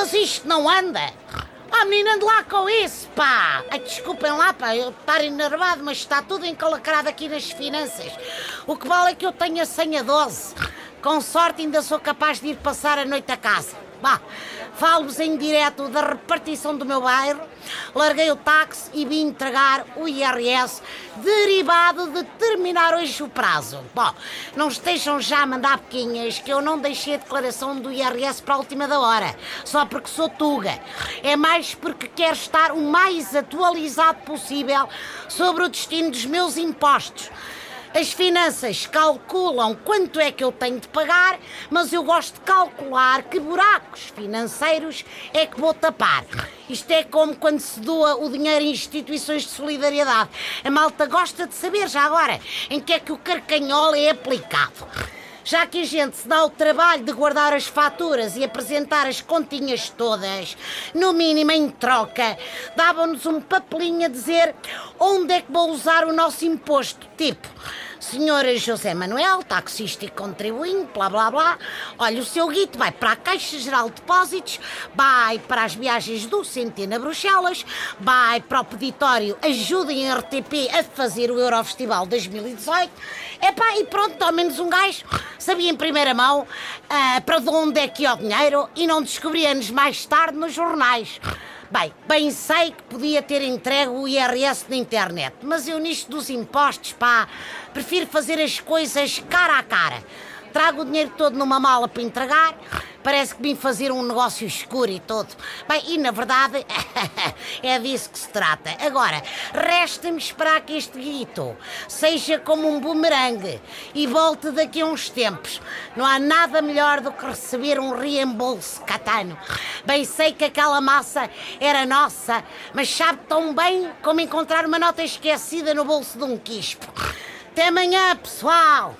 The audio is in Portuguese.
mas isto não anda. Ah, menina, ande lá com isso, pá! Ai, desculpem lá, pá, eu estar enervado, mas está tudo encalacrado aqui nas finanças. O que vale é que eu tenho a senha 12. Com sorte ainda sou capaz de ir passar a noite a casa. Bah, falo-vos em direto da repartição do meu bairro, larguei o táxi e vim entregar o IRS derivado de terminar hoje o prazo. Bom, não estejam já a mandar pequinhas que eu não deixei a declaração do IRS para a última da hora, só porque sou tuga. É mais porque quero estar o mais atualizado possível sobre o destino dos meus impostos. As finanças calculam quanto é que eu tenho de pagar, mas eu gosto de calcular que buracos financeiros é que vou tapar. Isto é como quando se doa o dinheiro em instituições de solidariedade. A malta gosta de saber já agora em que é que o carcanhol é aplicado. Já que a gente se dá o trabalho de guardar as faturas e apresentar as continhas todas, no mínimo em troca, davam-nos um papelinho a dizer onde é que vou usar o nosso imposto. Tipo, Senhora José Manuel, taxista e contribuinte, blá blá blá. Olha, o seu guito vai para a Caixa Geral de Depósitos, vai para as viagens do Centena Bruxelas, vai para o peditório Ajudem a RTP a fazer o Eurofestival 2018. Epá, e pronto, ao menos um gajo sabia em primeira mão uh, para onde é que ia o dinheiro e não descobria anos mais tarde nos jornais. Bem, bem sei que podia ter entregue o IRS na internet, mas eu nisto dos impostos, pá, prefiro fazer as coisas cara a cara. Trago o dinheiro todo numa mala para entregar, parece que vim fazer um negócio escuro e todo. Bem, e na verdade é disso que se trata. Agora, resta-me esperar que este guito seja como um bumerangue e volte daqui a uns tempos. Não há nada melhor do que receber um reembolso catano. Bem, sei que aquela massa era nossa, mas sabe tão bem como encontrar uma nota esquecida no bolso de um quispo. Até amanhã, pessoal!